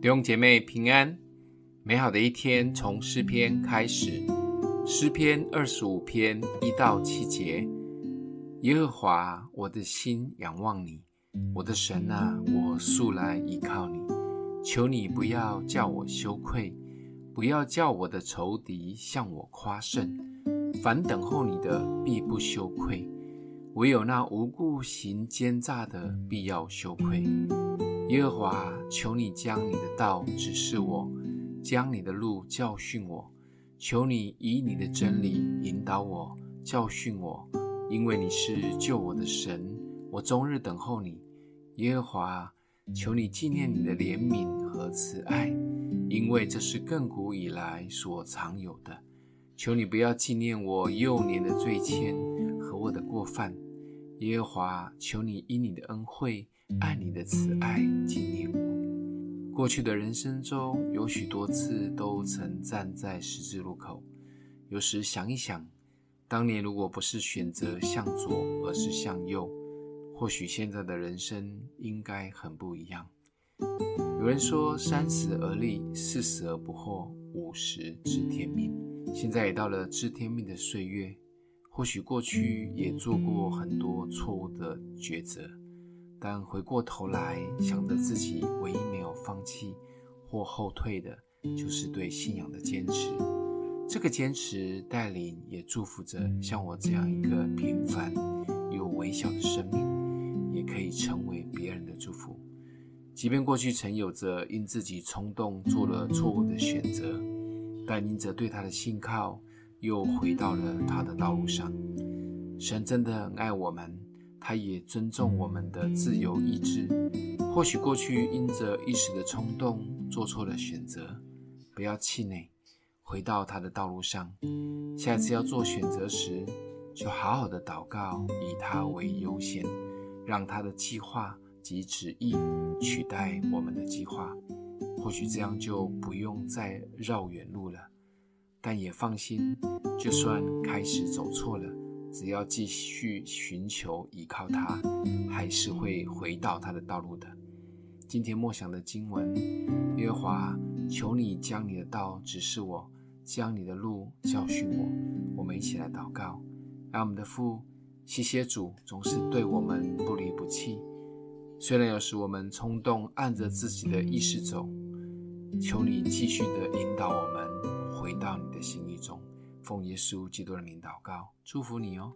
弟兄姐妹平安，美好的一天从诗篇开始。诗篇二十五篇一到七节：耶和华，我的心仰望你，我的神啊，我素来倚靠你。求你不要叫我羞愧，不要叫我的仇敌向我夸胜。凡等候你的，必不羞愧；唯有那无故行奸诈的，必要羞愧。耶和华，求你将你的道指示我，将你的路教训我。求你以你的真理引导我，教训我，因为你是救我的神。我终日等候你，耶和华。求你纪念你的怜悯和慈爱，因为这是亘古以来所常有的。求你不要纪念我幼年的罪愆和我的过犯，耶和华。求你因你的恩惠。按你的慈爱纪念我。过去的人生中，有许多次都曾站在十字路口。有时想一想，当年如果不是选择向左，而是向右，或许现在的人生应该很不一样。有人说：“三十而立，四十而不惑，五十知天命。”现在也到了知天命的岁月，或许过去也做过很多错误的抉择。但回过头来想着自己唯一没有放弃或后退的，就是对信仰的坚持。这个坚持带领也祝福着像我这样一个平凡又微小的生命，也可以成为别人的祝福。即便过去曾有着因自己冲动做了错误的选择，但因着对他的信靠，又回到了他的道路上。神真的很爱我们。他也尊重我们的自由意志。或许过去因着一时的冲动做错了选择，不要气馁，回到他的道路上。下次要做选择时，就好好的祷告，以他为优先，让他的计划及旨意取代我们的计划。或许这样就不用再绕远路了。但也放心，就算开始走错了。只要继续寻求依靠他，还是会回到他的道路的。今天默想的经文，耶和华，求你将你的道指示我，将你的路教训我。我们一起来祷告，爱我们的父，谢谢主总是对我们不离不弃。虽然有时我们冲动按着自己的意识走，求你继续的引导我们到你的心意中。奉耶稣基督的名祷告，祝福你哦。